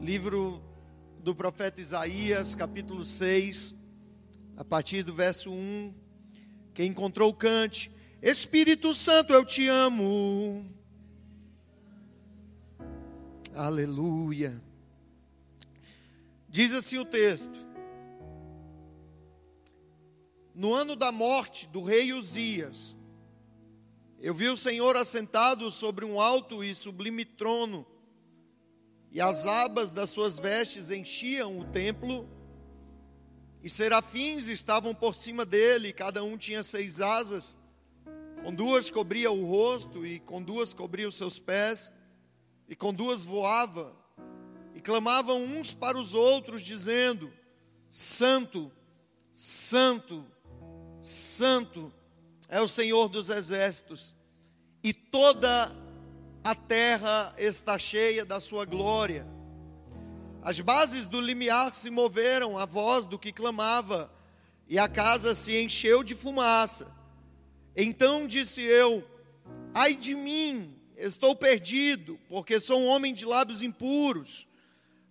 livro do profeta Isaías, capítulo 6, a partir do verso 1. Quem encontrou, cante: Espírito Santo, eu te amo. Aleluia. Diz assim o texto: No ano da morte do rei Uzias, eu vi o Senhor assentado sobre um alto e sublime trono, e as abas das suas vestes enchiam o templo, e serafins estavam por cima dele, cada um tinha seis asas, com duas cobria o rosto, e com duas cobria os seus pés, e com duas voava, e clamavam uns para os outros, dizendo: Santo, Santo, Santo é o Senhor dos exércitos, e toda a terra está cheia da sua glória. As bases do limiar se moveram à voz do que clamava, e a casa se encheu de fumaça. Então disse eu: Ai de mim, estou perdido, porque sou um homem de lábios impuros.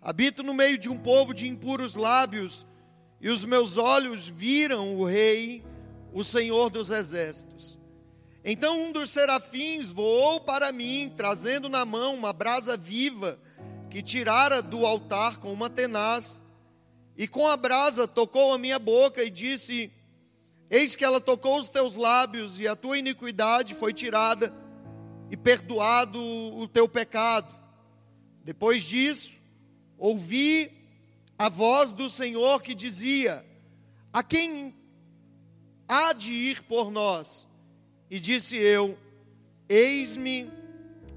Habito no meio de um povo de impuros lábios, e os meus olhos viram o Rei, o Senhor dos exércitos. Então um dos serafins voou para mim, trazendo na mão uma brasa viva que tirara do altar com uma tenaz, e com a brasa tocou a minha boca e disse: Eis que ela tocou os teus lábios, e a tua iniquidade foi tirada, e perdoado o teu pecado. Depois disso, ouvi a voz do Senhor que dizia: A quem há de ir por nós? E disse eu: Eis-me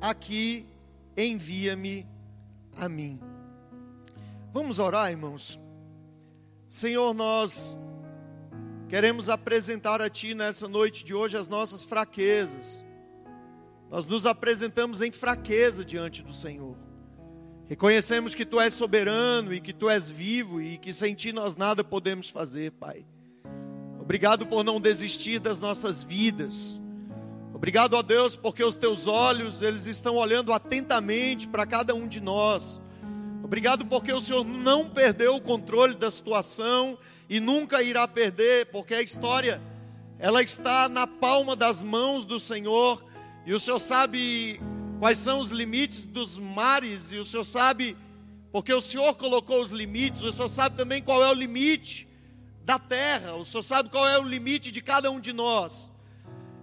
aqui, envia-me a mim. Vamos orar, irmãos. Senhor, nós queremos apresentar a Ti nessa noite de hoje as nossas fraquezas. Nós nos apresentamos em fraqueza diante do Senhor. Reconhecemos que Tu és soberano e que Tu és vivo e que sem Ti nós nada podemos fazer, Pai. Obrigado por não desistir das nossas vidas. Obrigado a Deus porque os teus olhos, eles estão olhando atentamente para cada um de nós. Obrigado porque o Senhor não perdeu o controle da situação e nunca irá perder, porque a história ela está na palma das mãos do Senhor e o Senhor sabe quais são os limites dos mares e o Senhor sabe porque o Senhor colocou os limites, o Senhor sabe também qual é o limite da terra, o Senhor sabe qual é o limite de cada um de nós.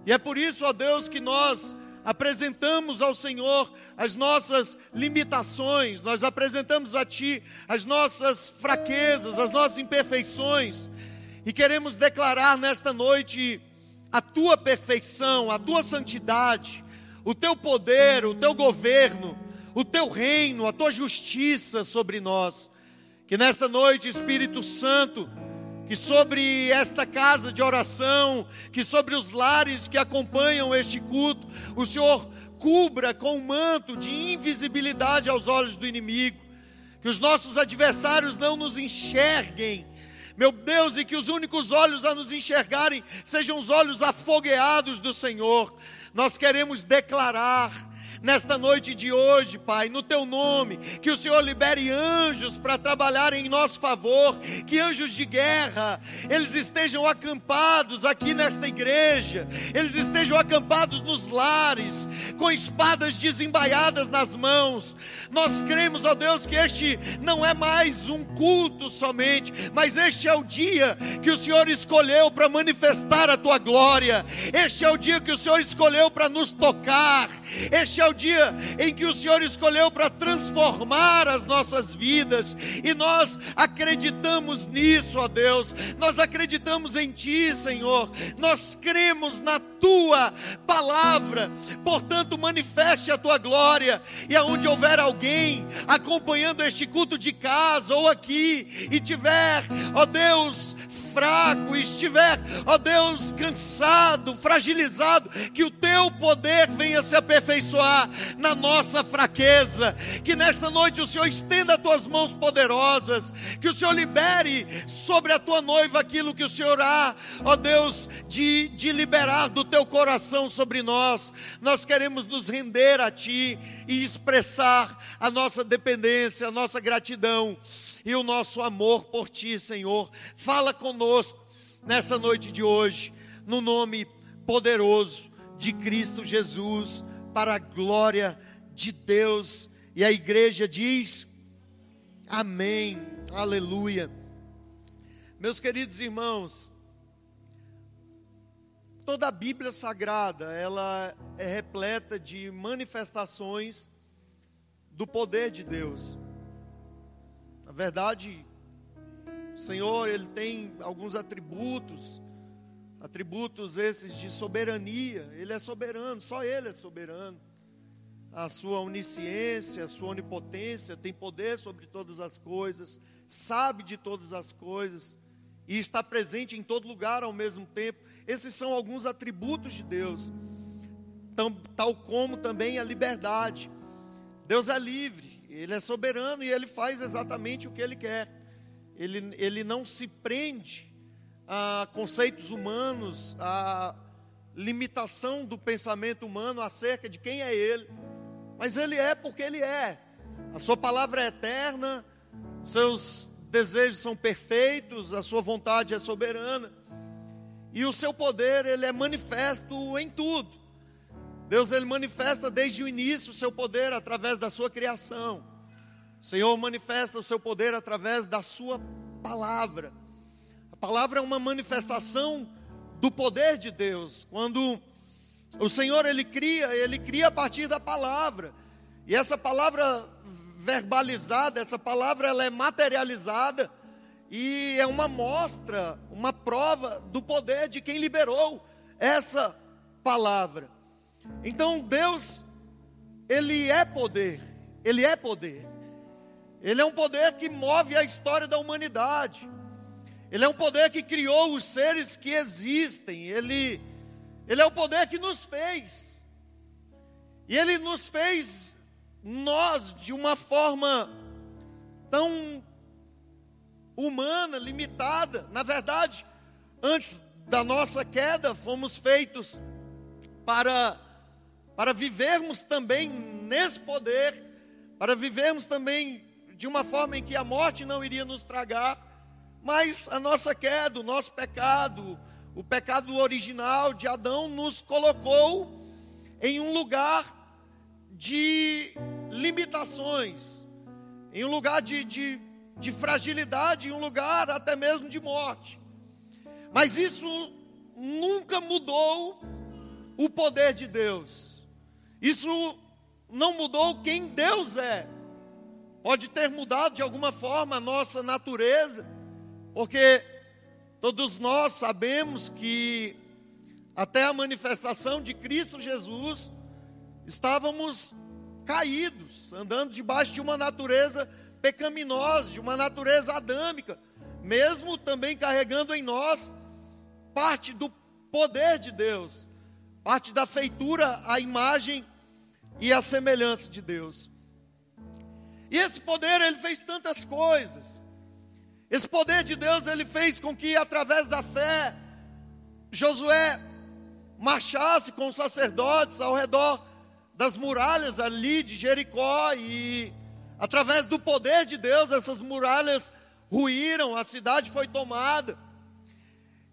E é por isso, ó Deus, que nós apresentamos ao Senhor as nossas limitações, nós apresentamos a Ti as nossas fraquezas, as nossas imperfeições, e queremos declarar nesta noite a Tua perfeição, a Tua santidade, o Teu poder, o Teu governo, o Teu reino, a Tua justiça sobre nós. Que nesta noite, Espírito Santo, que sobre esta casa de oração, que sobre os lares que acompanham este culto, o Senhor cubra com um manto de invisibilidade aos olhos do inimigo, que os nossos adversários não nos enxerguem, meu Deus, e que os únicos olhos a nos enxergarem sejam os olhos afogueados do Senhor. Nós queremos declarar nesta noite de hoje, Pai, no teu nome, que o Senhor libere anjos para trabalhar em nosso favor, que anjos de guerra, eles estejam acampados aqui nesta igreja, eles estejam acampados nos lares, com espadas desembaiadas nas mãos. Nós cremos, ó Deus, que este não é mais um culto somente, mas este é o dia que o Senhor escolheu para manifestar a tua glória. Este é o dia que o Senhor escolheu para nos tocar. Este é o dia em que o Senhor escolheu para transformar as nossas vidas, e nós acreditamos nisso, ó Deus, nós acreditamos em Ti, Senhor, nós cremos na Tua palavra, portanto, manifeste a Tua glória, e aonde houver alguém acompanhando este culto de casa ou aqui, e tiver, ó Deus, fraco, estiver, ó Deus, cansado, fragilizado, que o teu poder venha se aperfeiçoar na nossa fraqueza. Que nesta noite o Senhor estenda as tuas mãos poderosas, que o Senhor libere sobre a tua noiva aquilo que o Senhor há, ó Deus, de, de liberar do teu coração sobre nós. Nós queremos nos render a Ti e expressar a nossa dependência, a nossa gratidão e o nosso amor por Ti, Senhor. Fala conosco nessa noite de hoje, no nome poderoso de Cristo Jesus, para a glória de Deus. E a igreja diz: Amém, aleluia. Meus queridos irmãos, toda a Bíblia Sagrada, ela é repleta de manifestações do poder de Deus. Na verdade, o Senhor, ele tem alguns atributos, atributos esses de soberania. Ele é soberano, só ele é soberano. A sua onisciência, a sua onipotência, tem poder sobre todas as coisas, sabe de todas as coisas e está presente em todo lugar ao mesmo tempo. Esses são alguns atributos de Deus, tal como também a liberdade. Deus é livre, Ele é soberano e Ele faz exatamente o que Ele quer. Ele, ele não se prende a conceitos humanos, a limitação do pensamento humano acerca de quem é Ele, mas Ele é porque Ele é. A Sua palavra é eterna, seus desejos são perfeitos, a Sua vontade é soberana, e o Seu poder, Ele é manifesto em tudo. Deus, Ele manifesta desde o início o Seu poder através da Sua criação. O Senhor manifesta o Seu poder através da Sua palavra palavra é uma manifestação do poder de Deus. Quando o Senhor ele cria, ele cria a partir da palavra. E essa palavra verbalizada, essa palavra ela é materializada e é uma mostra, uma prova do poder de quem liberou essa palavra. Então Deus ele é poder, ele é poder. Ele é um poder que move a história da humanidade. Ele é um poder que criou os seres que existem. Ele, ele é o poder que nos fez. E ele nos fez nós de uma forma tão humana, limitada. Na verdade, antes da nossa queda, fomos feitos para para vivermos também nesse poder, para vivermos também de uma forma em que a morte não iria nos tragar mas a nossa queda, o nosso pecado, o pecado original de Adão nos colocou em um lugar de limitações, em um lugar de, de, de fragilidade, em um lugar até mesmo de morte. Mas isso nunca mudou o poder de Deus. Isso não mudou quem Deus é. Pode ter mudado de alguma forma a nossa natureza, porque todos nós sabemos que até a manifestação de Cristo Jesus estávamos caídos, andando debaixo de uma natureza pecaminosa, de uma natureza adâmica, mesmo também carregando em nós parte do poder de Deus, parte da feitura, a imagem e a semelhança de Deus. E esse poder, ele fez tantas coisas. Esse poder de Deus ele fez com que através da fé Josué marchasse com os sacerdotes ao redor das muralhas ali de Jericó e através do poder de Deus essas muralhas ruíram, a cidade foi tomada.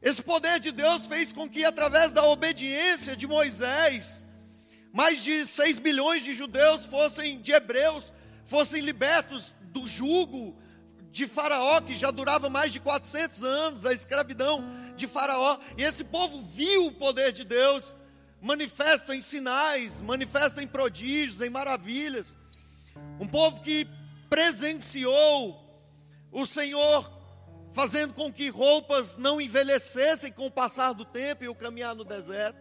Esse poder de Deus fez com que através da obediência de Moisés, mais de 6 milhões de judeus fossem de hebreus, fossem libertos do jugo de Faraó, que já durava mais de 400 anos, da escravidão de Faraó, e esse povo viu o poder de Deus, manifesto em sinais, manifesto em prodígios, em maravilhas. Um povo que presenciou o Senhor fazendo com que roupas não envelhecessem com o passar do tempo e o caminhar no deserto,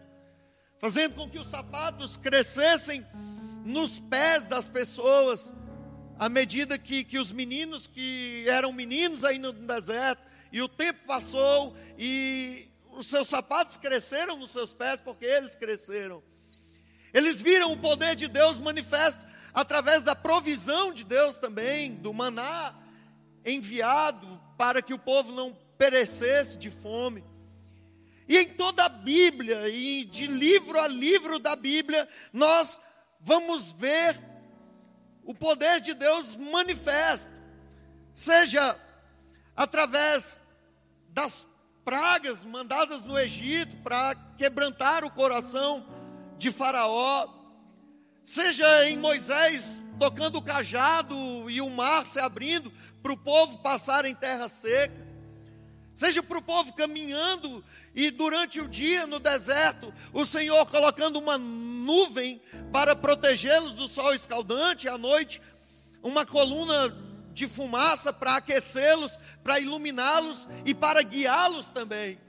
fazendo com que os sapatos crescessem nos pés das pessoas à medida que, que os meninos que eram meninos aí no deserto, e o tempo passou, e os seus sapatos cresceram nos seus pés, porque eles cresceram. Eles viram o poder de Deus manifesto através da provisão de Deus também, do maná enviado para que o povo não perecesse de fome. E em toda a Bíblia, e de livro a livro da Bíblia, nós vamos ver o poder de Deus manifesto, seja através das pragas mandadas no Egito para quebrantar o coração de Faraó, seja em Moisés tocando o cajado e o mar se abrindo para o povo passar em terra seca, seja para o povo caminhando e durante o dia no deserto, o Senhor colocando uma nuvem para protegê-los do sol escaldante, à noite, uma coluna de fumaça para aquecê-los, para iluminá-los e para guiá-los também.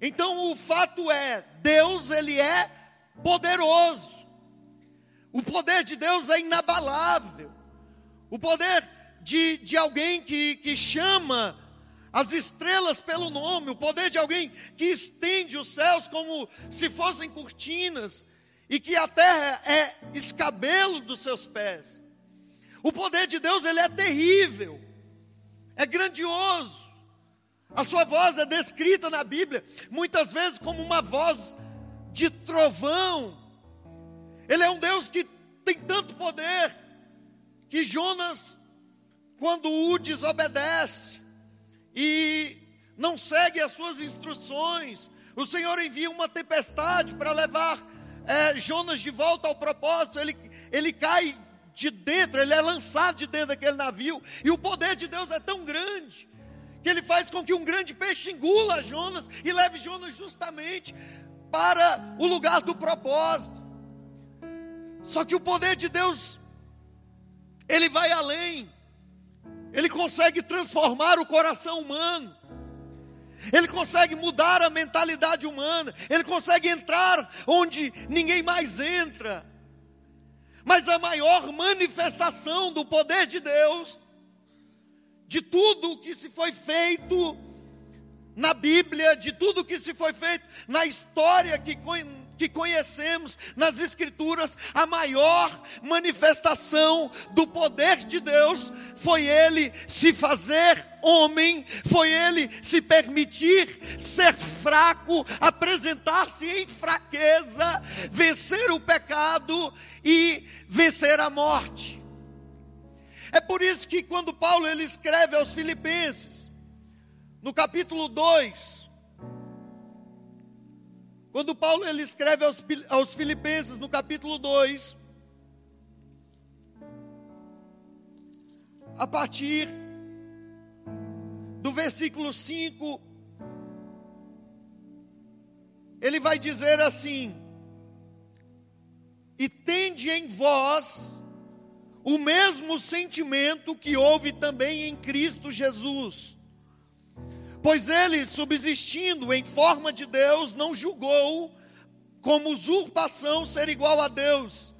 Então o fato é, Deus ele é poderoso. O poder de Deus é inabalável. O poder de, de alguém que, que chama as estrelas pelo nome, o poder de alguém que estende os céus como se fossem cortinas e que a terra é escabelo dos seus pés. O poder de Deus ele é terrível, é grandioso. A sua voz é descrita na Bíblia muitas vezes como uma voz de trovão. Ele é um Deus que tem tanto poder que Jonas, quando o desobedece, e não segue as suas instruções. O Senhor envia uma tempestade para levar é, Jonas de volta ao propósito. Ele, ele cai de dentro, ele é lançado de dentro daquele navio. E o poder de Deus é tão grande que ele faz com que um grande peixe engula Jonas e leve Jonas justamente para o lugar do propósito. Só que o poder de Deus, ele vai além. Ele consegue transformar o coração humano. Ele consegue mudar a mentalidade humana. Ele consegue entrar onde ninguém mais entra. Mas a maior manifestação do poder de Deus, de tudo o que se foi feito na Bíblia, de tudo o que se foi feito na história que que conhecemos nas Escrituras, a maior manifestação do poder de Deus foi Ele se fazer homem, foi Ele se permitir ser fraco, apresentar-se em fraqueza, vencer o pecado e vencer a morte. É por isso que quando Paulo ele escreve aos Filipenses, no capítulo 2, quando Paulo ele escreve aos, aos Filipenses no capítulo 2, a partir do versículo 5, ele vai dizer assim: E tende em vós o mesmo sentimento que houve também em Cristo Jesus Pois ele, subsistindo em forma de Deus, não julgou como usurpação ser igual a Deus.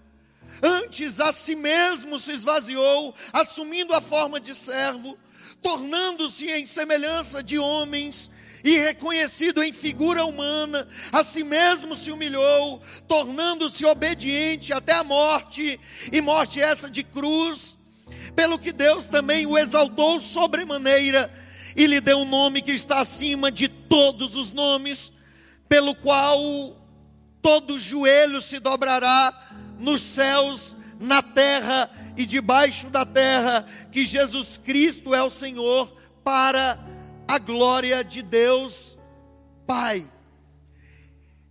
Antes a si mesmo se esvaziou, assumindo a forma de servo, tornando-se em semelhança de homens e reconhecido em figura humana, a si mesmo se humilhou, tornando-se obediente até a morte, e morte essa de cruz, pelo que Deus também o exaltou sobremaneira e lhe deu um nome que está acima de todos os nomes, pelo qual todo joelho se dobrará nos céus, na terra e debaixo da terra, que Jesus Cristo é o Senhor, para a glória de Deus Pai.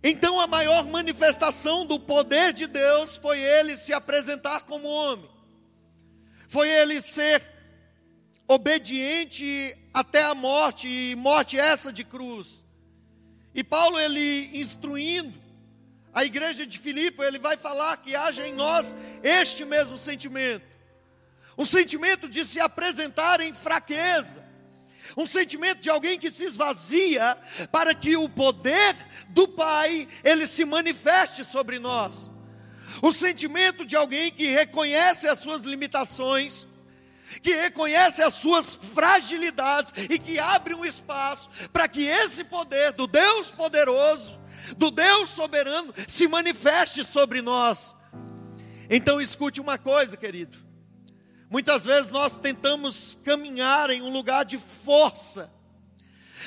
Então a maior manifestação do poder de Deus foi ele se apresentar como homem, foi ele ser obediente até a morte, e morte essa de cruz. E Paulo, ele instruindo a igreja de Filipe, ele vai falar que haja em nós este mesmo sentimento. Um sentimento de se apresentar em fraqueza. Um sentimento de alguém que se esvazia para que o poder do Pai ele se manifeste sobre nós. O sentimento de alguém que reconhece as suas limitações, que reconhece as suas fragilidades e que abre um espaço para que esse poder do Deus poderoso do Deus soberano se manifeste sobre nós. Então escute uma coisa, querido. Muitas vezes nós tentamos caminhar em um lugar de força.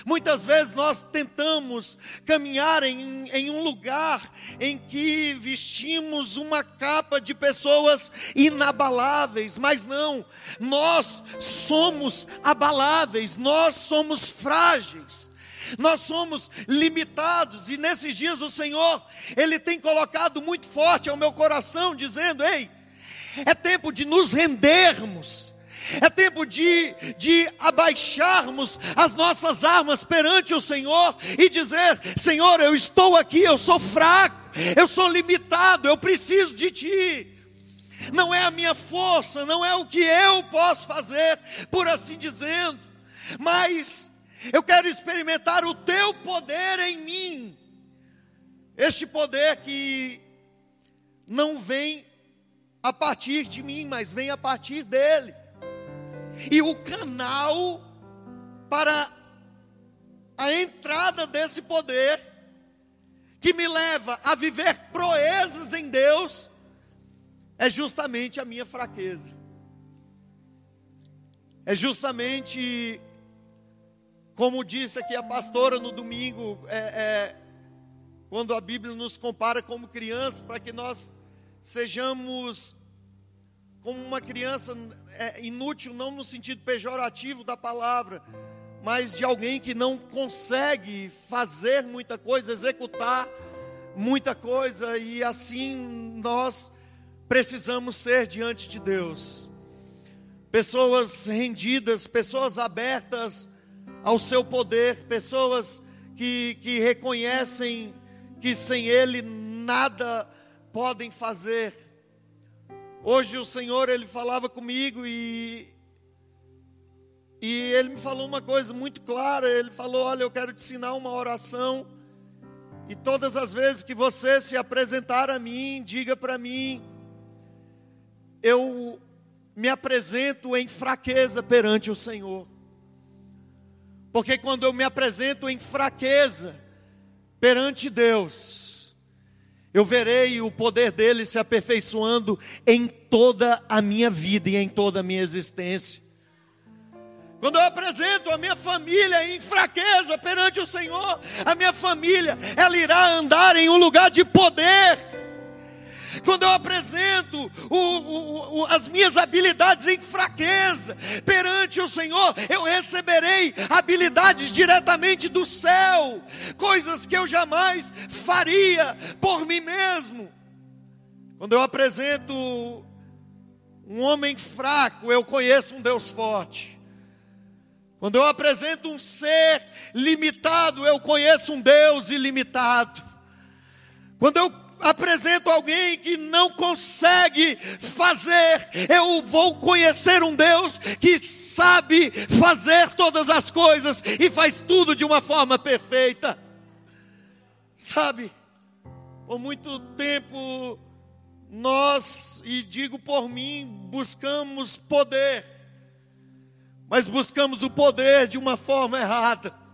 Muitas vezes nós tentamos caminhar em, em, um lugar em que vestimos uma capa de pessoas inabaláveis, mas não, nós somos abaláveis, nós somos frágeis. Nós somos limitados e nesses dias o Senhor, Ele tem colocado muito forte ao meu coração, dizendo: Ei, é tempo de nos rendermos, é tempo de, de abaixarmos as nossas armas perante o Senhor e dizer: Senhor, eu estou aqui, eu sou fraco, eu sou limitado, eu preciso de Ti. Não é a minha força, não é o que eu posso fazer, por assim dizendo, mas eu quero experimentar o teu poder em mim. Este poder que não vem a partir de mim, mas vem a partir dele. E o canal para a entrada desse poder, que me leva a viver proezas em Deus, é justamente a minha fraqueza. É justamente como disse aqui a pastora no domingo, é, é, quando a Bíblia nos compara como crianças, para que nós sejamos como uma criança é, inútil, não no sentido pejorativo da palavra, mas de alguém que não consegue fazer muita coisa, executar muita coisa, e assim nós precisamos ser diante de Deus. Pessoas rendidas, pessoas abertas ao seu poder, pessoas que, que reconhecem que sem Ele nada podem fazer. Hoje o Senhor, Ele falava comigo e, e Ele me falou uma coisa muito clara. Ele falou: Olha, eu quero te ensinar uma oração. E todas as vezes que você se apresentar a mim, diga para mim, eu me apresento em fraqueza perante o Senhor. Porque quando eu me apresento em fraqueza perante Deus, eu verei o poder dele se aperfeiçoando em toda a minha vida e em toda a minha existência. Quando eu apresento a minha família em fraqueza perante o Senhor, a minha família, ela irá andar em um lugar de poder quando eu apresento o, o, o, as minhas habilidades em fraqueza perante o Senhor, eu receberei habilidades diretamente do céu, coisas que eu jamais faria por mim mesmo. Quando eu apresento um homem fraco, eu conheço um Deus forte. Quando eu apresento um ser limitado, eu conheço um Deus ilimitado. Quando eu apresento alguém que não consegue fazer, eu vou conhecer um Deus que sabe fazer todas as coisas e faz tudo de uma forma perfeita. Sabe, por muito tempo nós, e digo por mim, buscamos poder, mas buscamos o poder de uma forma errada.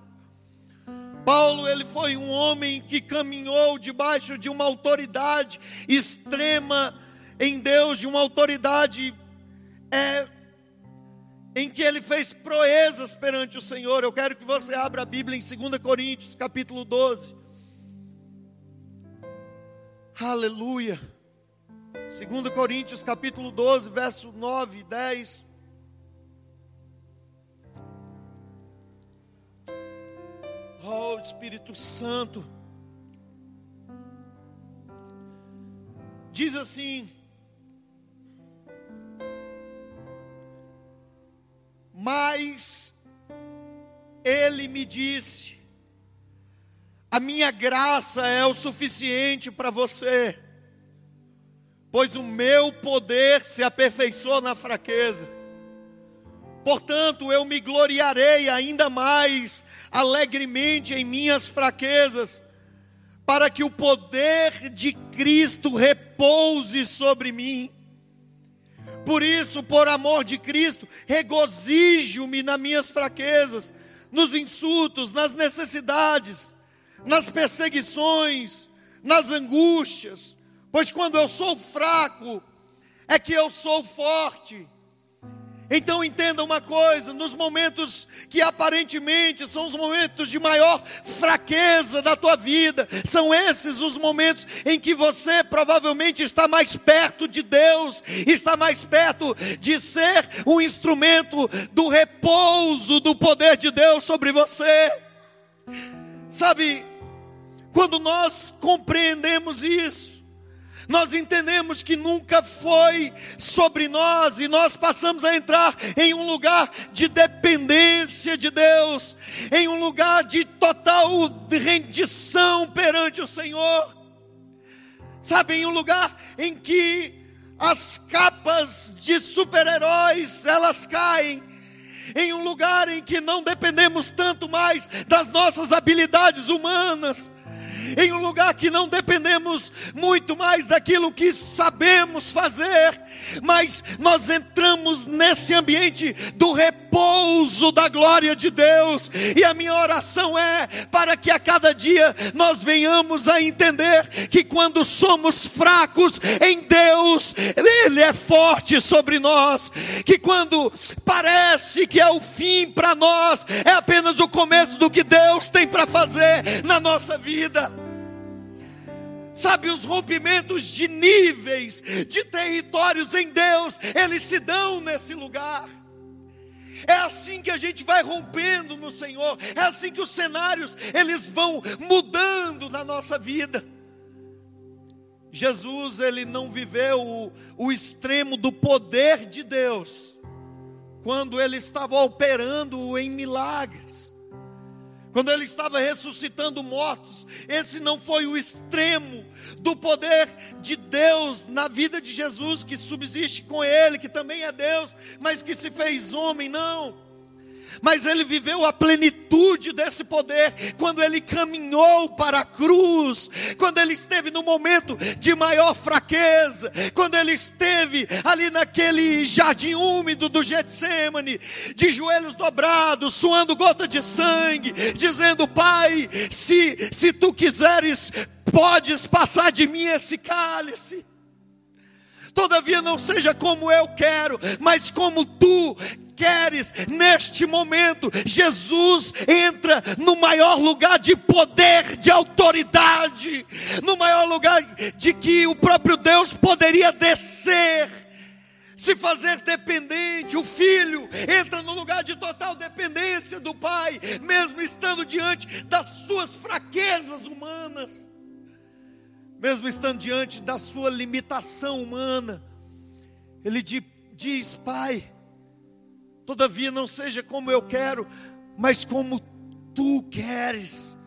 Paulo, ele foi um homem que caminhou debaixo de uma autoridade extrema em Deus, de uma autoridade é, em que ele fez proezas perante o Senhor. Eu quero que você abra a Bíblia em 2 Coríntios, capítulo 12. Aleluia. 2 Coríntios, capítulo 12, verso 9 e 10. Oh, Espírito Santo. Diz assim: Mas ele me disse: A minha graça é o suficiente para você, pois o meu poder se aperfeiçoa na fraqueza. Portanto, eu me gloriarei ainda mais alegremente em minhas fraquezas, para que o poder de Cristo repouse sobre mim. Por isso, por amor de Cristo, regozijo-me nas minhas fraquezas, nos insultos, nas necessidades, nas perseguições, nas angústias, pois quando eu sou fraco, é que eu sou forte. Então entenda uma coisa: nos momentos que aparentemente são os momentos de maior fraqueza da tua vida, são esses os momentos em que você provavelmente está mais perto de Deus, está mais perto de ser um instrumento do repouso do poder de Deus sobre você. Sabe, quando nós compreendemos isso, nós entendemos que nunca foi sobre nós e nós passamos a entrar em um lugar de dependência de Deus, em um lugar de total rendição perante o Senhor. Sabe, em um lugar em que as capas de super-heróis elas caem, em um lugar em que não dependemos tanto mais das nossas habilidades humanas, em um lugar que não dependemos muito mais daquilo que sabemos fazer, mas nós entramos nesse ambiente do repouso da glória de Deus, e a minha oração é para que a cada dia nós venhamos a entender que quando somos fracos em Deus, Ele é forte sobre nós, que quando parece que é o fim para nós, é apenas o começo do que Deus tem para fazer na nossa vida. Sabe, os rompimentos de níveis, de territórios em Deus, eles se dão nesse lugar. É assim que a gente vai rompendo no Senhor, é assim que os cenários eles vão mudando na nossa vida. Jesus, ele não viveu o, o extremo do poder de Deus, quando ele estava operando em milagres quando ele estava ressuscitando mortos, esse não foi o extremo do poder de Deus na vida de Jesus, que subsiste com ele, que também é Deus, mas que se fez homem, não mas ele viveu a plenitude desse poder quando ele caminhou para a cruz, quando ele esteve no momento de maior fraqueza, quando ele esteve ali naquele jardim úmido do Getsemane, de joelhos dobrados, suando gota de sangue, dizendo: Pai, se, se tu quiseres, podes passar de mim esse cálice. Todavia não seja como eu quero, mas como tu queres, neste momento, Jesus entra no maior lugar de poder, de autoridade, no maior lugar de que o próprio Deus poderia descer se fazer dependente. O filho entra no lugar de total dependência do pai, mesmo estando diante das suas fraquezas humanas, mesmo estando diante da sua limitação humana. Ele diz: Pai, Todavia, não seja como eu quero, mas como tu queres.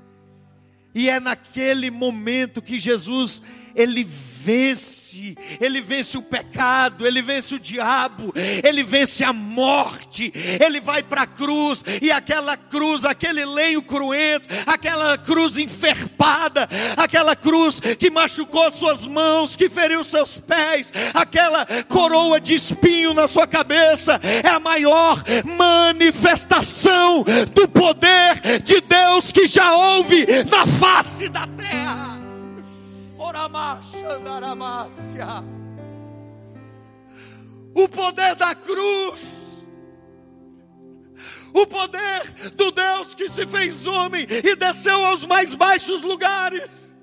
E é naquele momento que Jesus ele vence, ele vence o pecado, ele vence o diabo, ele vence a morte, ele vai para a cruz, e aquela cruz, aquele lenho cruento, aquela cruz enferpada, aquela cruz que machucou suas mãos, que feriu seus pés, aquela coroa de espinho na sua cabeça, é a maior manifestação do poder de Deus que já houve na face da terra. O poder da cruz. O poder do Deus que se fez homem e desceu aos mais baixos lugares.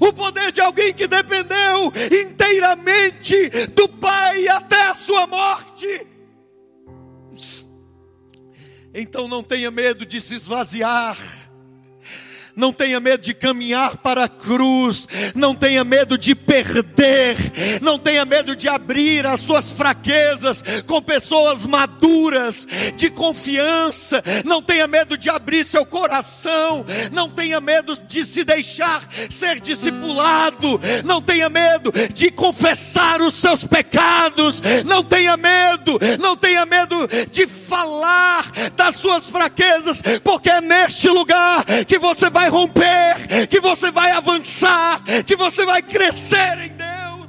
O poder de alguém que dependeu inteiramente do Pai até a sua morte. Então não tenha medo de se esvaziar não tenha medo de caminhar para a cruz, não tenha medo de perder, não tenha medo de abrir as suas fraquezas com pessoas maduras, de confiança, não tenha medo de abrir seu coração, não tenha medo de se deixar ser discipulado, não tenha medo de confessar os seus pecados, não tenha medo, não tenha medo de falar das suas fraquezas, porque é neste lugar que você vai vai romper, que você vai avançar, que você vai crescer em Deus.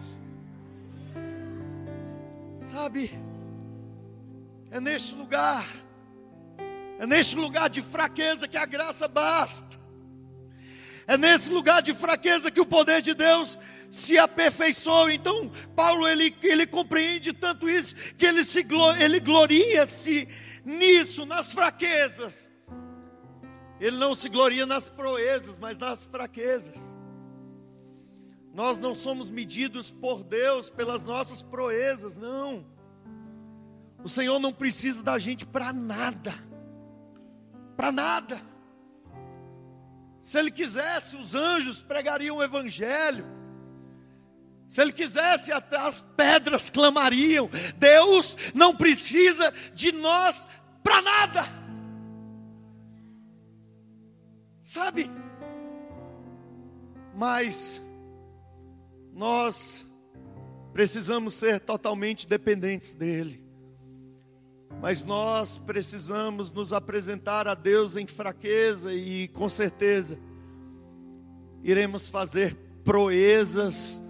Sabe, é neste lugar, é neste lugar de fraqueza que a graça basta. É nesse lugar de fraqueza que o poder de Deus se aperfeiçoa. Então, Paulo ele, ele compreende tanto isso que ele se ele gloria-se nisso, nas fraquezas. Ele não se gloria nas proezas, mas nas fraquezas. Nós não somos medidos por Deus pelas nossas proezas, não. O Senhor não precisa da gente para nada. Para nada. Se Ele quisesse, os anjos pregariam o Evangelho. Se Ele quisesse, até as pedras clamariam. Deus não precisa de nós para nada. Sabe? Mas nós precisamos ser totalmente dependentes dEle. Mas nós precisamos nos apresentar a Deus em fraqueza e com certeza iremos fazer proezas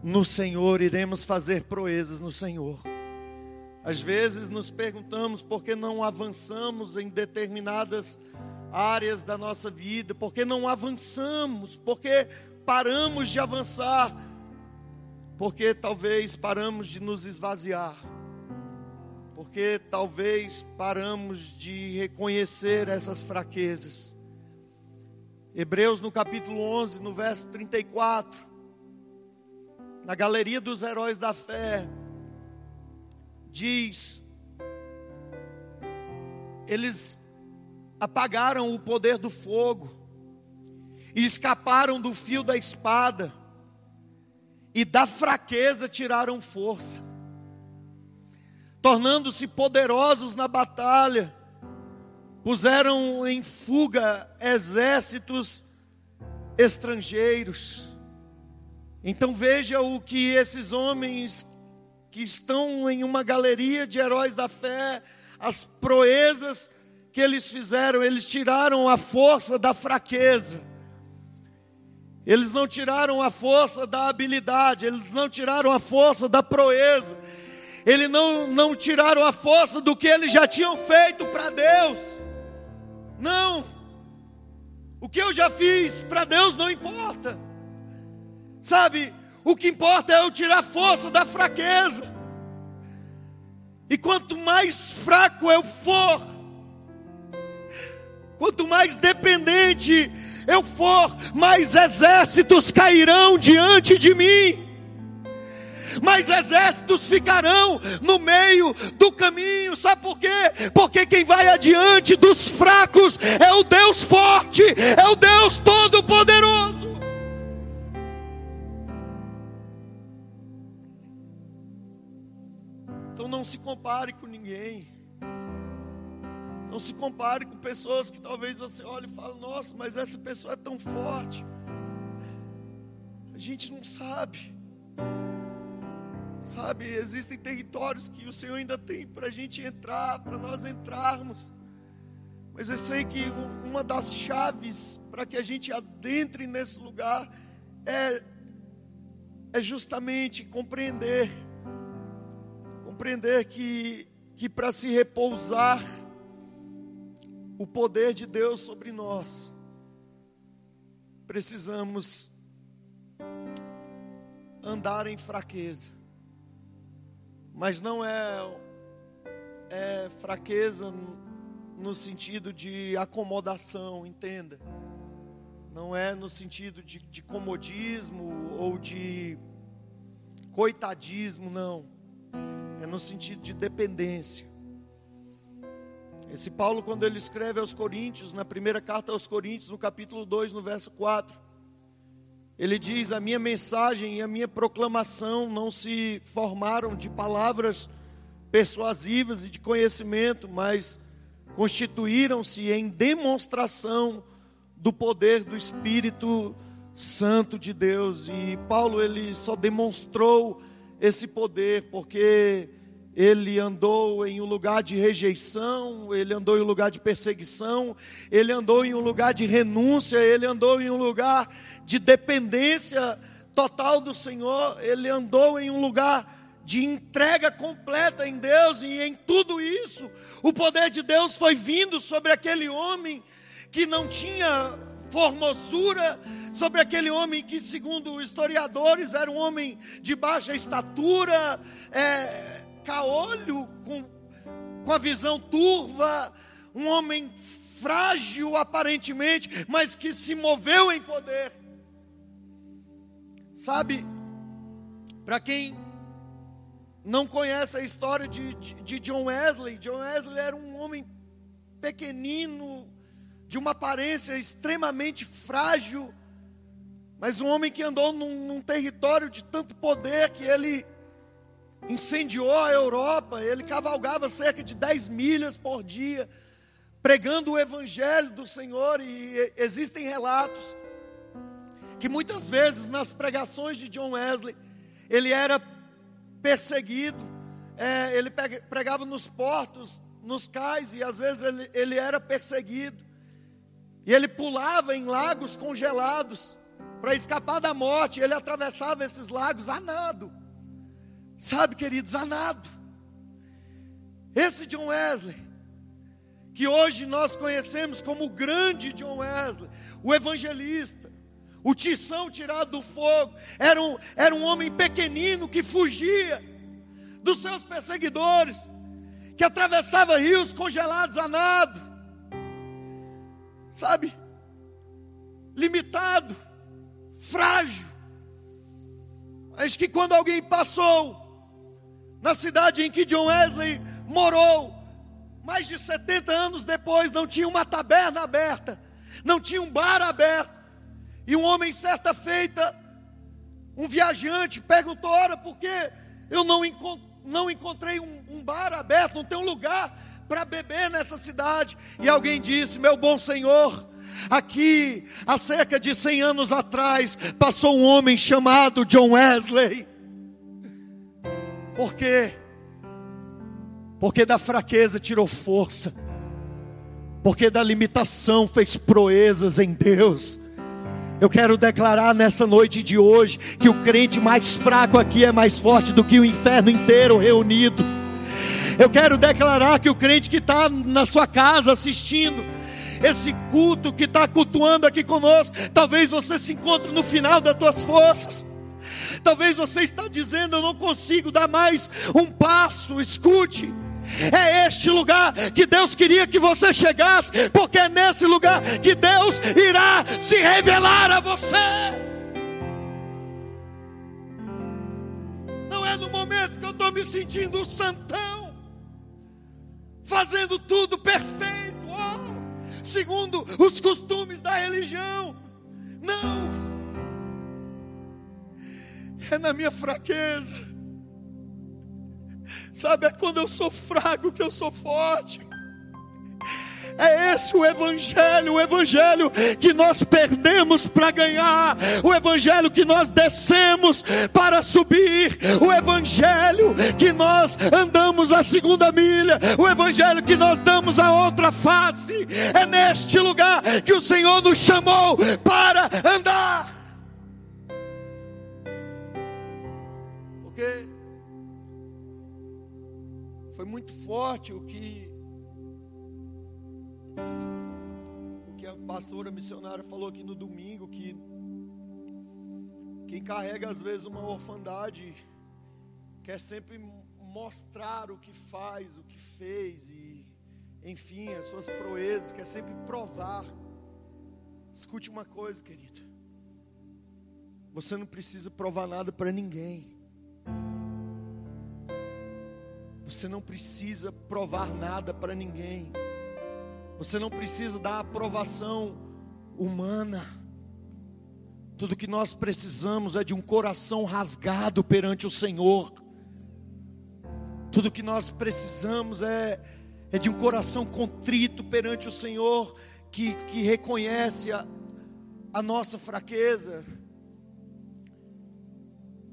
no Senhor, iremos fazer proezas no Senhor. Às vezes nos perguntamos por que não avançamos em determinadas áreas da nossa vida, por que não avançamos, por que paramos de avançar, porque talvez paramos de nos esvaziar porque talvez paramos de reconhecer essas fraquezas. Hebreus no capítulo 11, no verso 34, na galeria dos heróis da fé, diz: eles apagaram o poder do fogo, e escaparam do fio da espada, e da fraqueza tiraram força tornando-se poderosos na batalha, puseram em fuga exércitos estrangeiros. Então veja o que esses homens que estão em uma galeria de heróis da fé, as proezas que eles fizeram, eles tiraram a força da fraqueza. Eles não tiraram a força da habilidade, eles não tiraram a força da proeza, eles não, não tiraram a força do que eles já tinham feito para Deus. Não. O que eu já fiz para Deus não importa. Sabe, o que importa é eu tirar força da fraqueza. E quanto mais fraco eu for, quanto mais dependente eu for, mais exércitos cairão diante de mim mas exércitos ficarão no meio do caminho. Sabe por quê? Porque quem vai adiante dos fracos é o Deus forte, é o Deus todo-poderoso. Então não se compare com ninguém. Não se compare com pessoas que talvez você olhe e fale: Nossa, mas essa pessoa é tão forte. A gente não sabe. Sabe, existem territórios que o Senhor ainda tem para a gente entrar, para nós entrarmos. Mas eu sei que uma das chaves para que a gente adentre nesse lugar é, é justamente compreender, compreender que, que para se repousar o poder de Deus sobre nós, precisamos andar em fraqueza mas não é, é fraqueza no sentido de acomodação, entenda. Não é no sentido de, de comodismo ou de coitadismo, não. É no sentido de dependência. Esse Paulo, quando ele escreve aos Coríntios, na primeira carta aos Coríntios, no capítulo 2, no verso 4, ele diz: A minha mensagem e a minha proclamação não se formaram de palavras persuasivas e de conhecimento, mas constituíram-se em demonstração do poder do Espírito Santo de Deus. E Paulo ele só demonstrou esse poder porque ele andou em um lugar de rejeição, ele andou em um lugar de perseguição, ele andou em um lugar de renúncia, ele andou em um lugar de dependência total do Senhor, ele andou em um lugar de entrega completa em Deus, e em tudo isso, o poder de Deus foi vindo sobre aquele homem que não tinha formosura sobre aquele homem que, segundo historiadores, era um homem de baixa estatura, é, caolho, com, com a visão turva, um homem frágil aparentemente, mas que se moveu em poder. Sabe, para quem não conhece a história de, de, de, John Wesley, John Wesley era um homem pequenino, de uma aparência extremamente frágil, mas um homem que andou num, num território de tanto poder que ele incendiou a Europa, ele cavalgava cerca de 10 milhas por dia, pregando o evangelho do Senhor, e existem relatos que muitas vezes nas pregações de John Wesley, ele era perseguido, é, ele pregava nos portos, nos cais, e às vezes ele, ele era perseguido, e ele pulava em lagos congelados para escapar da morte, ele atravessava esses lagos a nado, sabe, queridos, a. Esse John Wesley, que hoje nós conhecemos como o grande John Wesley, o evangelista, o tição tirado do fogo, era um, era um homem pequenino que fugia dos seus perseguidores, que atravessava rios congelados a sabe, limitado, frágil, mas que quando alguém passou na cidade em que John Wesley morou, mais de 70 anos depois, não tinha uma taberna aberta, não tinha um bar aberto, e um homem, certa feita, um viajante, perguntou: Ora, por que eu não, encont não encontrei um, um bar aberto, não tem um lugar para beber nessa cidade? E alguém disse: Meu bom Senhor, aqui, há cerca de 100 anos atrás, passou um homem chamado John Wesley. Por quê? Porque da fraqueza tirou força, porque da limitação fez proezas em Deus eu quero declarar nessa noite de hoje que o crente mais fraco aqui é mais forte do que o inferno inteiro reunido. Eu quero declarar que o crente que está na sua casa assistindo, esse culto que está cultuando aqui conosco, talvez você se encontre no final das tuas forças. Talvez você está dizendo, eu não consigo dar mais um passo. Escute. É este lugar que Deus queria que você chegasse, porque é nesse lugar que Deus irá se revelar a você. Não é no momento que eu estou me sentindo santão, fazendo tudo perfeito, oh, segundo os costumes da religião. Não, é na minha fraqueza Sabe, é quando eu sou fraco que eu sou forte. É esse o Evangelho, o Evangelho que nós perdemos para ganhar, o Evangelho que nós descemos para subir, o Evangelho que nós andamos a segunda milha, o Evangelho que nós damos a outra face. É neste lugar que o Senhor nos chamou para andar. Foi muito forte o que o que a pastora missionária falou aqui no domingo que quem carrega às vezes uma orfandade quer sempre mostrar o que faz, o que fez e enfim, as suas proezas, quer sempre provar. Escute uma coisa, querido. Você não precisa provar nada para ninguém. Você não precisa provar nada para ninguém. Você não precisa dar aprovação humana. Tudo que nós precisamos é de um coração rasgado perante o Senhor. Tudo que nós precisamos é, é de um coração contrito perante o Senhor, que, que reconhece a, a nossa fraqueza.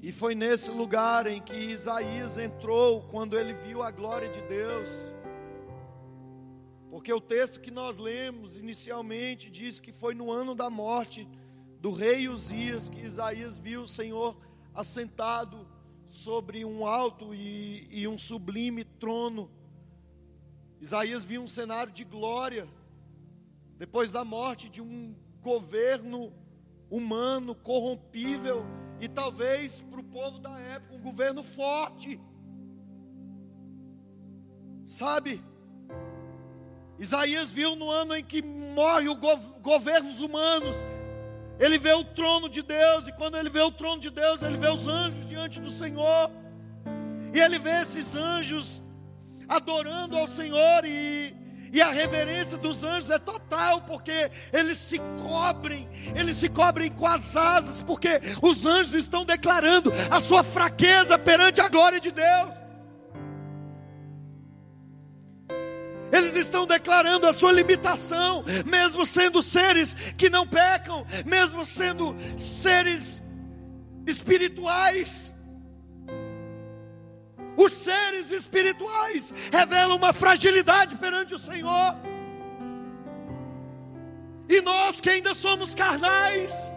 E foi nesse lugar em que Isaías entrou quando ele viu a glória de Deus. Porque o texto que nós lemos inicialmente diz que foi no ano da morte do rei Uzias que Isaías viu o Senhor assentado sobre um alto e, e um sublime trono. Isaías viu um cenário de glória depois da morte de um governo humano, corrompível e talvez para o povo da época um governo forte. Sabe? Isaías viu no ano em que morre os governos humanos, ele vê o trono de Deus, e quando ele vê o trono de Deus, ele vê os anjos diante do Senhor, e ele vê esses anjos adorando ao Senhor, e, e a reverência dos anjos é total, porque eles se cobrem, eles se cobrem com as asas, porque os anjos estão declarando a sua fraqueza perante a glória de Deus. Eles estão declarando a sua limitação, mesmo sendo seres que não pecam, mesmo sendo seres espirituais. Os seres espirituais revelam uma fragilidade perante o Senhor. E nós que ainda somos carnais,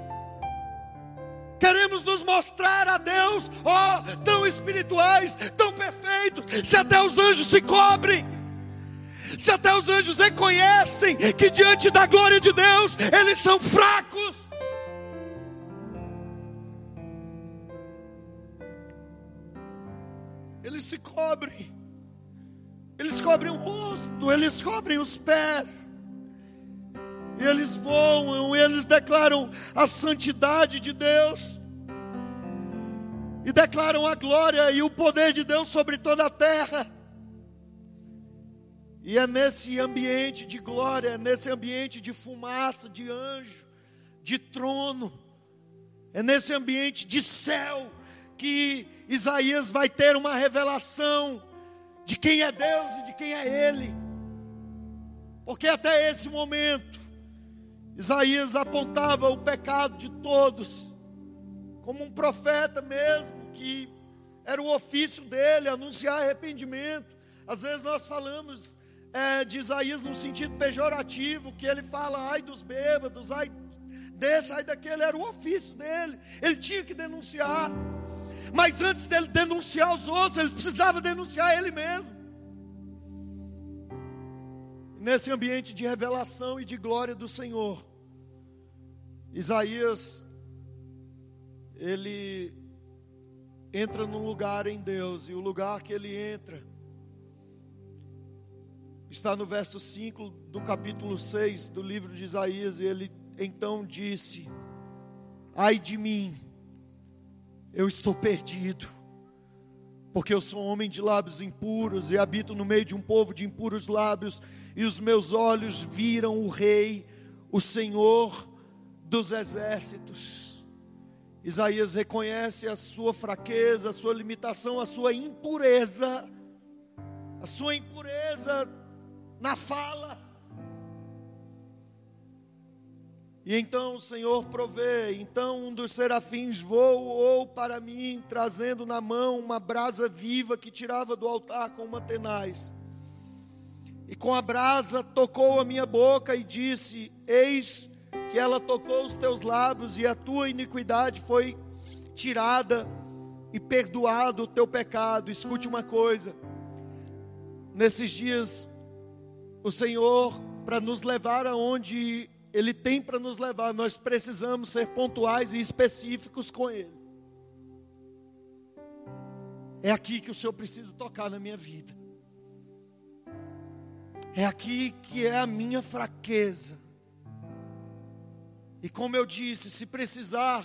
queremos nos mostrar a Deus, ó, oh, tão espirituais, tão perfeitos, se até os anjos se cobrem se até os anjos reconhecem que diante da glória de Deus eles são fracos. Eles se cobrem, eles cobrem o rosto, eles cobrem os pés, eles voam, eles declaram a santidade de Deus, e declaram a glória e o poder de Deus sobre toda a terra. E é nesse ambiente de glória, é nesse ambiente de fumaça, de anjo, de trono, é nesse ambiente de céu que Isaías vai ter uma revelação de quem é Deus e de quem é Ele. Porque até esse momento, Isaías apontava o pecado de todos, como um profeta mesmo, que era o ofício dele, anunciar arrependimento. Às vezes nós falamos é, de Isaías num sentido pejorativo, que ele fala, ai dos bêbados, ai desse, ai daquele, era o ofício dele, ele tinha que denunciar, mas antes dele denunciar os outros, ele precisava denunciar ele mesmo. Nesse ambiente de revelação e de glória do Senhor, Isaías, ele entra num lugar em Deus, e o lugar que ele entra, está no verso 5 do capítulo 6 do livro de Isaías, e ele então disse: Ai de mim, eu estou perdido, porque eu sou homem de lábios impuros e habito no meio de um povo de impuros lábios, e os meus olhos viram o Rei, o Senhor dos exércitos. Isaías reconhece a sua fraqueza, a sua limitação, a sua impureza, a sua impureza na fala. E então o Senhor provê. Então um dos serafins voou para mim, trazendo na mão uma brasa viva que tirava do altar com uma tenaz. E com a brasa tocou a minha boca e disse: Eis que ela tocou os teus lábios, e a tua iniquidade foi tirada e perdoado o teu pecado. Escute uma coisa. Nesses dias o Senhor, para nos levar aonde Ele tem para nos levar, nós precisamos ser pontuais e específicos com Ele. É aqui que o Senhor precisa tocar na minha vida. É aqui que é a minha fraqueza. E como eu disse, se precisar,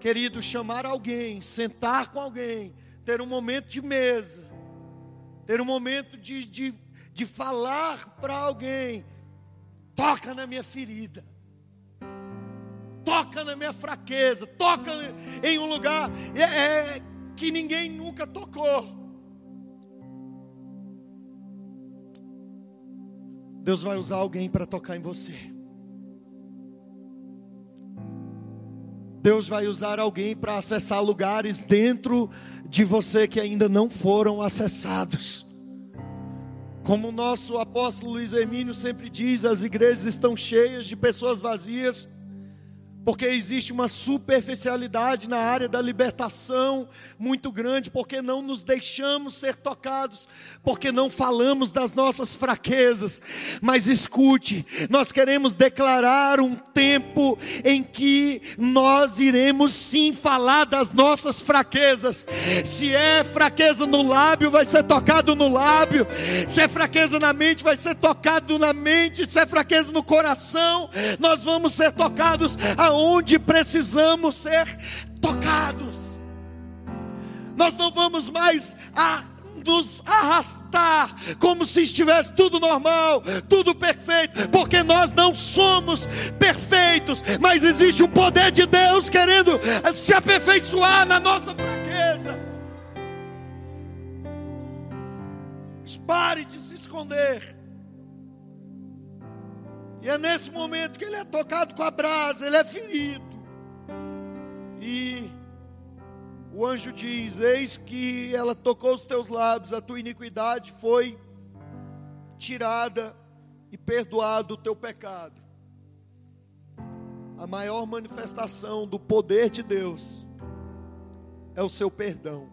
querido, chamar alguém, sentar com alguém, ter um momento de mesa, ter um momento de, de de falar para alguém: toca na minha ferida, toca na minha fraqueza, toca em um lugar é, é, que ninguém nunca tocou. Deus vai usar alguém para tocar em você. Deus vai usar alguém para acessar lugares dentro de você que ainda não foram acessados. Como o nosso apóstolo Luiz Hermínio sempre diz, as igrejas estão cheias de pessoas vazias, porque existe uma superficialidade na área da libertação muito grande, porque não nos deixamos ser tocados, porque não falamos das nossas fraquezas. Mas escute, nós queremos declarar um tempo em que nós iremos sim falar das nossas fraquezas. Se é fraqueza no lábio, vai ser tocado no lábio. Se é fraqueza na mente, vai ser tocado na mente. Se é fraqueza no coração, nós vamos ser tocados aonde onde precisamos ser tocados. Nós não vamos mais a nos arrastar como se estivesse tudo normal, tudo perfeito, porque nós não somos perfeitos, mas existe um poder de Deus querendo se aperfeiçoar na nossa fraqueza. Pare de se esconder. E é nesse momento que ele é tocado com a brasa, ele é ferido. E o anjo diz: Eis que ela tocou os teus lábios, a tua iniquidade foi tirada e perdoado o teu pecado. A maior manifestação do poder de Deus é o seu perdão.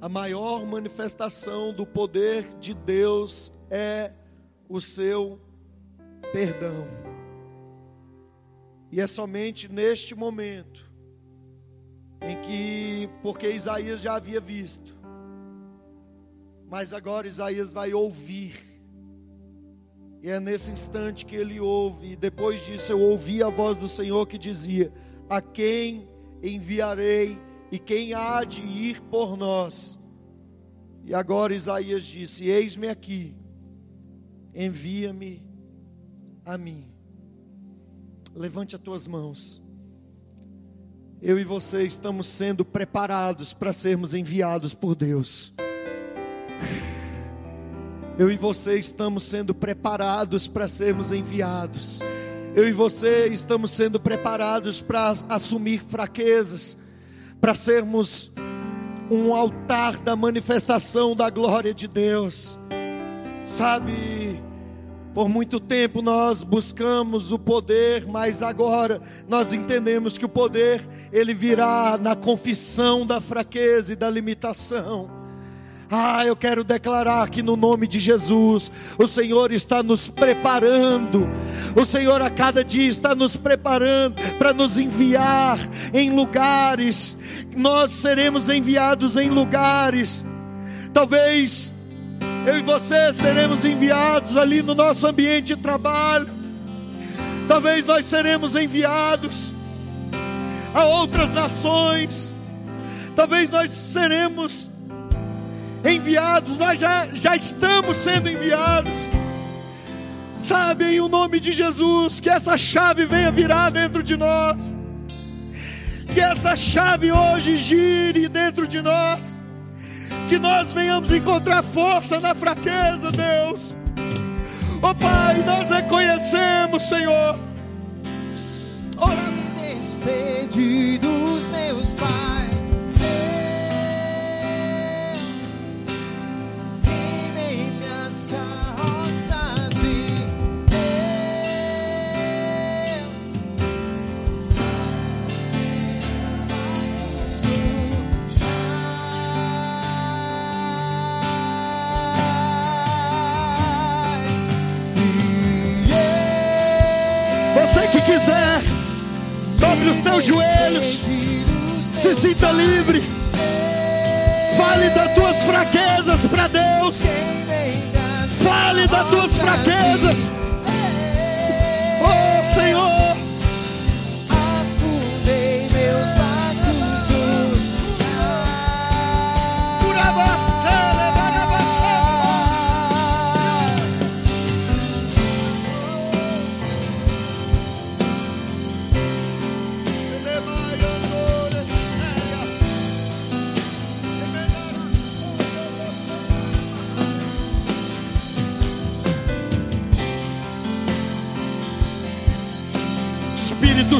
A maior manifestação do poder de Deus é o seu perdão. E é somente neste momento em que, porque Isaías já havia visto, mas agora Isaías vai ouvir. E é nesse instante que ele ouve, e depois disso eu ouvi a voz do Senhor que dizia: A quem enviarei e quem há de ir por nós? E agora Isaías disse: Eis-me aqui envia-me a mim. Levante as tuas mãos. Eu e você estamos sendo preparados para sermos enviados por Deus. Eu e você estamos sendo preparados para sermos enviados. Eu e você estamos sendo preparados para assumir fraquezas, para sermos um altar da manifestação da glória de Deus. Sabe, por muito tempo nós buscamos o poder, mas agora nós entendemos que o poder ele virá na confissão da fraqueza e da limitação. Ah, eu quero declarar que no nome de Jesus, o Senhor está nos preparando. O Senhor a cada dia está nos preparando para nos enviar em lugares. Nós seremos enviados em lugares. Talvez eu e você seremos enviados ali no nosso ambiente de trabalho. Talvez nós seremos enviados a outras nações. Talvez nós seremos enviados, nós já, já estamos sendo enviados. Sabe, em o nome de Jesus, que essa chave venha virar dentro de nós. Que essa chave hoje gire dentro de nós que nós venhamos encontrar força na fraqueza, Deus. Oh Pai, nós reconhecemos, Senhor. Ora, me despedi dos meus pais. Teus joelhos. Se sinta livre. Fale das tuas fraquezas para Deus. Fale das tuas fraquezas.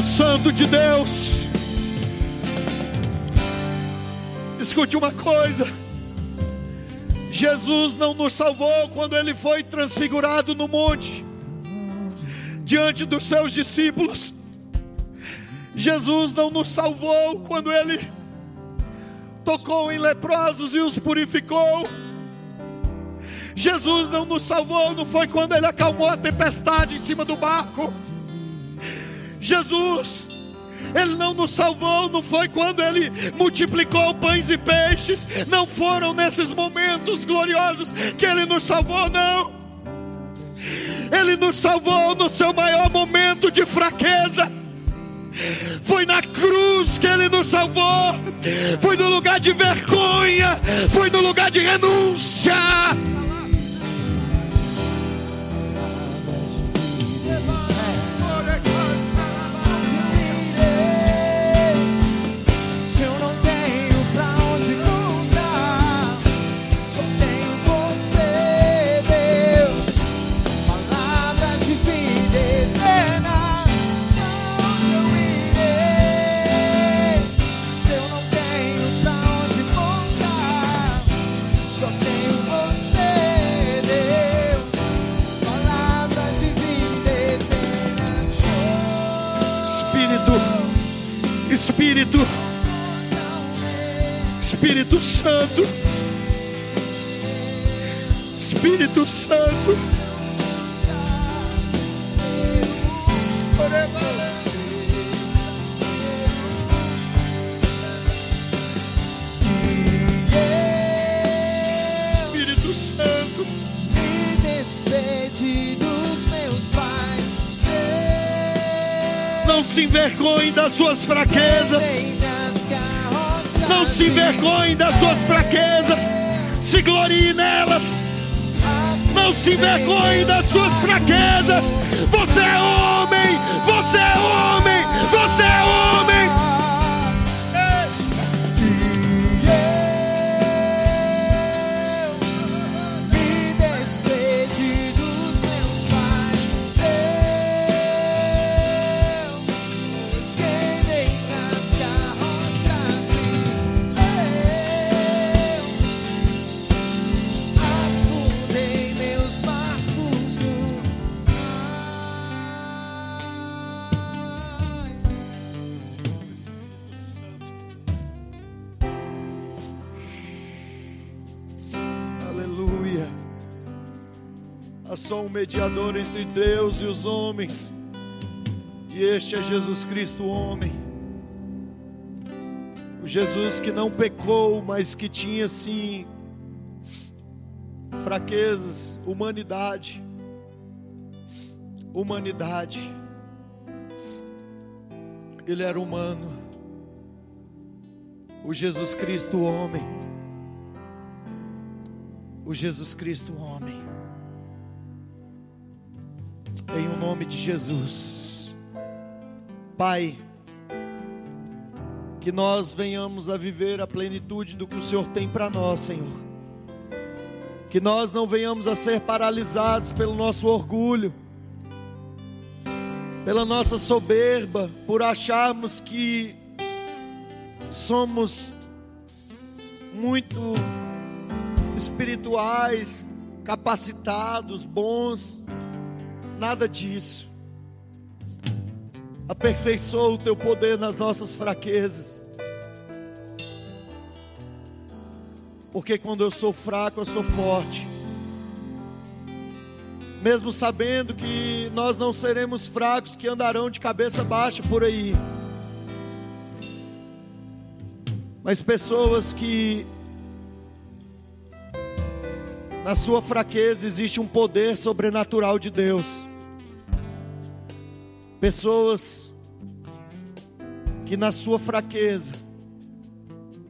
Santo de Deus. Escute uma coisa. Jesus não nos salvou quando ele foi transfigurado no monte. diante dos seus discípulos. Jesus não nos salvou quando ele tocou em leprosos e os purificou. Jesus não nos salvou, não foi quando ele acalmou a tempestade em cima do barco. Jesus, ele não nos salvou, não foi quando ele multiplicou pães e peixes, não foram nesses momentos gloriosos que ele nos salvou, não. Ele nos salvou no seu maior momento de fraqueza. Foi na cruz que Ele nos salvou. Foi no lugar de vergonha. Foi no lugar de renúncia. Espírito, Espírito Santo, Espírito Santo. Se envergonhe das suas fraquezas. Não se envergonhe das suas fraquezas. Se glorie nelas. Não se envergonhe das suas fraquezas. Você é homem. Você é homem. Você é homem. Mediador entre Deus e os homens. E este é Jesus Cristo, homem. O Jesus que não pecou, mas que tinha sim fraquezas, humanidade. Humanidade. Ele era humano. O Jesus Cristo, homem o Jesus Cristo homem. Em o nome de Jesus. Pai, que nós venhamos a viver a plenitude do que o Senhor tem para nós, Senhor. Que nós não venhamos a ser paralisados pelo nosso orgulho, pela nossa soberba, por acharmos que somos muito espirituais, capacitados, bons, nada disso. Aperfeiçoa o teu poder nas nossas fraquezas. Porque quando eu sou fraco, eu sou forte. Mesmo sabendo que nós não seremos fracos que andarão de cabeça baixa por aí. Mas pessoas que na sua fraqueza existe um poder sobrenatural de Deus. Pessoas que na sua fraqueza,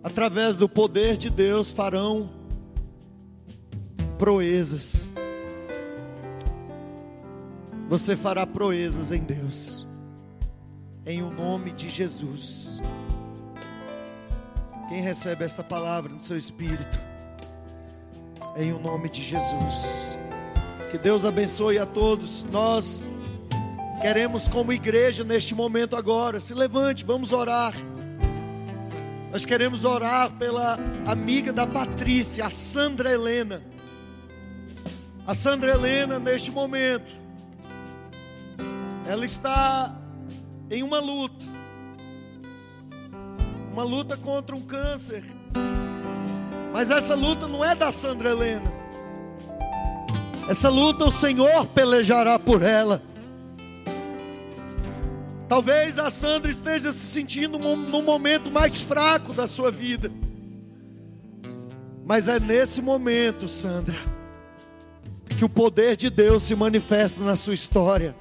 através do poder de Deus, farão proezas. Você fará proezas em Deus, em o nome de Jesus. Quem recebe esta palavra no seu espírito? em o nome de Jesus. Que Deus abençoe a todos. Nós queremos, como igreja, neste momento agora, se levante, vamos orar. Nós queremos orar pela amiga da Patrícia, a Sandra Helena. A Sandra Helena, neste momento, ela está em uma luta. Uma luta contra um câncer. Mas essa luta não é da Sandra Helena. Essa luta o Senhor pelejará por ela. Talvez a Sandra esteja se sentindo num, momento mais fraco da sua vida. Mas é nesse momento, Sandra, que o poder de Deus se manifesta na sua história.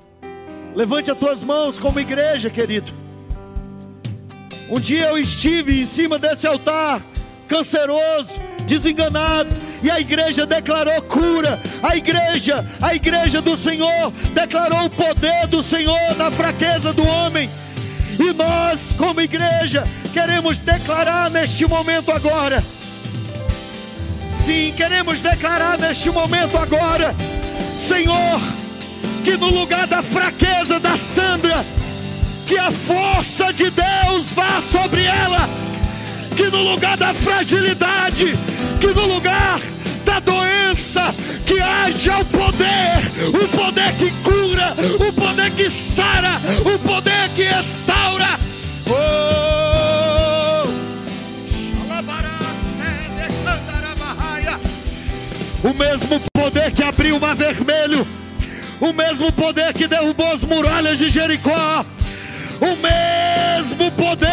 Levante as tuas mãos como igreja, querido. Um dia eu estive em cima desse altar, canceroso, desenganado, e a igreja declarou cura. A igreja, a igreja do Senhor declarou o poder do Senhor na fraqueza do homem. E nós, como igreja, queremos declarar neste momento agora. Sim, queremos declarar neste momento agora, Senhor, que no lugar da fraqueza da Sandra, que a força de Deus vá sobre ela, que no lugar da fragilidade, que no lugar da doença, que haja o poder, o poder que cura, o poder que sara, o poder que restaura. Oh! O mesmo poder que abriu o mar vermelho, o mesmo poder que derrubou as muralhas de Jericó, o mesmo poder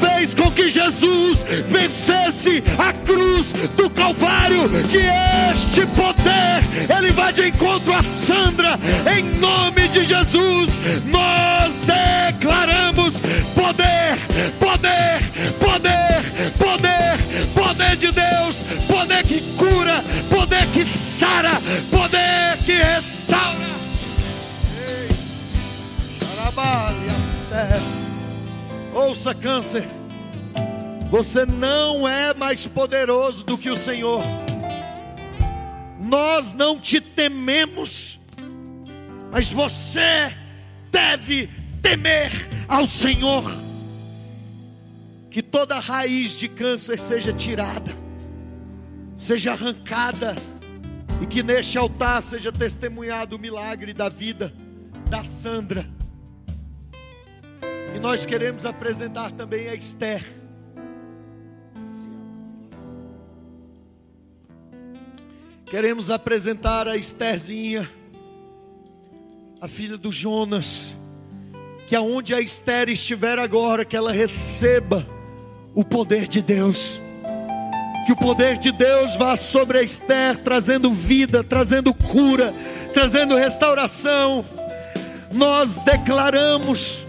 fez com que Jesus vencesse a cruz do Calvário, que este poder ele vai de encontro a Sandra, em nome de Jesus, nós declaramos poder, poder, poder, poder, poder de Deus, poder que cura, poder que sara, poder que restaura. Ouça, câncer. Você não é mais poderoso do que o Senhor. Nós não te tememos, mas você deve temer ao Senhor. Que toda raiz de câncer seja tirada, seja arrancada, e que neste altar seja testemunhado o milagre da vida da Sandra. E nós queremos apresentar também a Esther. Queremos apresentar a Estherzinha, a filha do Jonas, que aonde a Esther estiver agora, que ela receba o poder de Deus. Que o poder de Deus vá sobre a Esther, trazendo vida, trazendo cura, trazendo restauração. Nós declaramos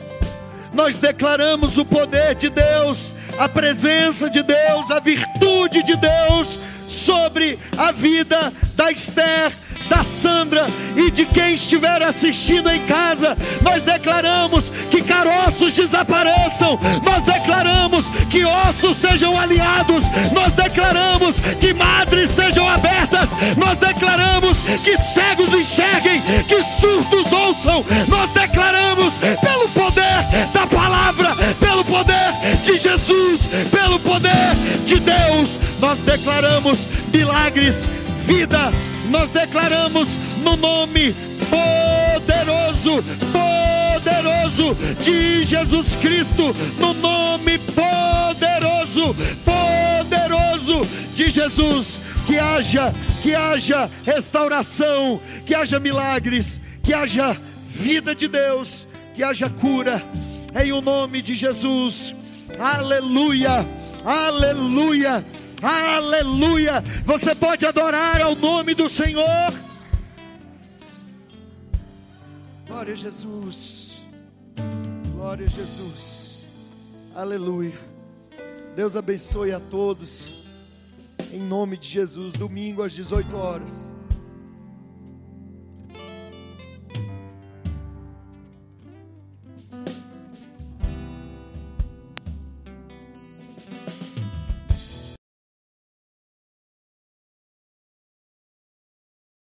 nós declaramos o poder de Deus, a presença de Deus, a virtude de Deus sobre a vida da Esther, da Sandra e de quem estiver assistindo em casa. Nós declaramos que caroços desapareçam, nós declaramos que ossos sejam alinhados, nós declaramos que madres sejam abertas, nós declaramos que cegos enxerguem, que surdos ouçam, nós declaramos pelo poder da palavra, pelo poder de Jesus, pelo poder de Deus, nós declaramos milagres, vida, nós declaramos no nome poderoso, poderoso de Jesus Cristo, no nome poderoso, poderoso de Jesus, que haja, que haja restauração, que haja milagres, que haja vida de Deus, que haja cura, em o nome de Jesus, aleluia, aleluia. Aleluia! Você pode adorar ao nome do Senhor. Glória a Jesus. Glória a Jesus. Aleluia. Deus abençoe a todos. Em nome de Jesus, domingo às 18 horas.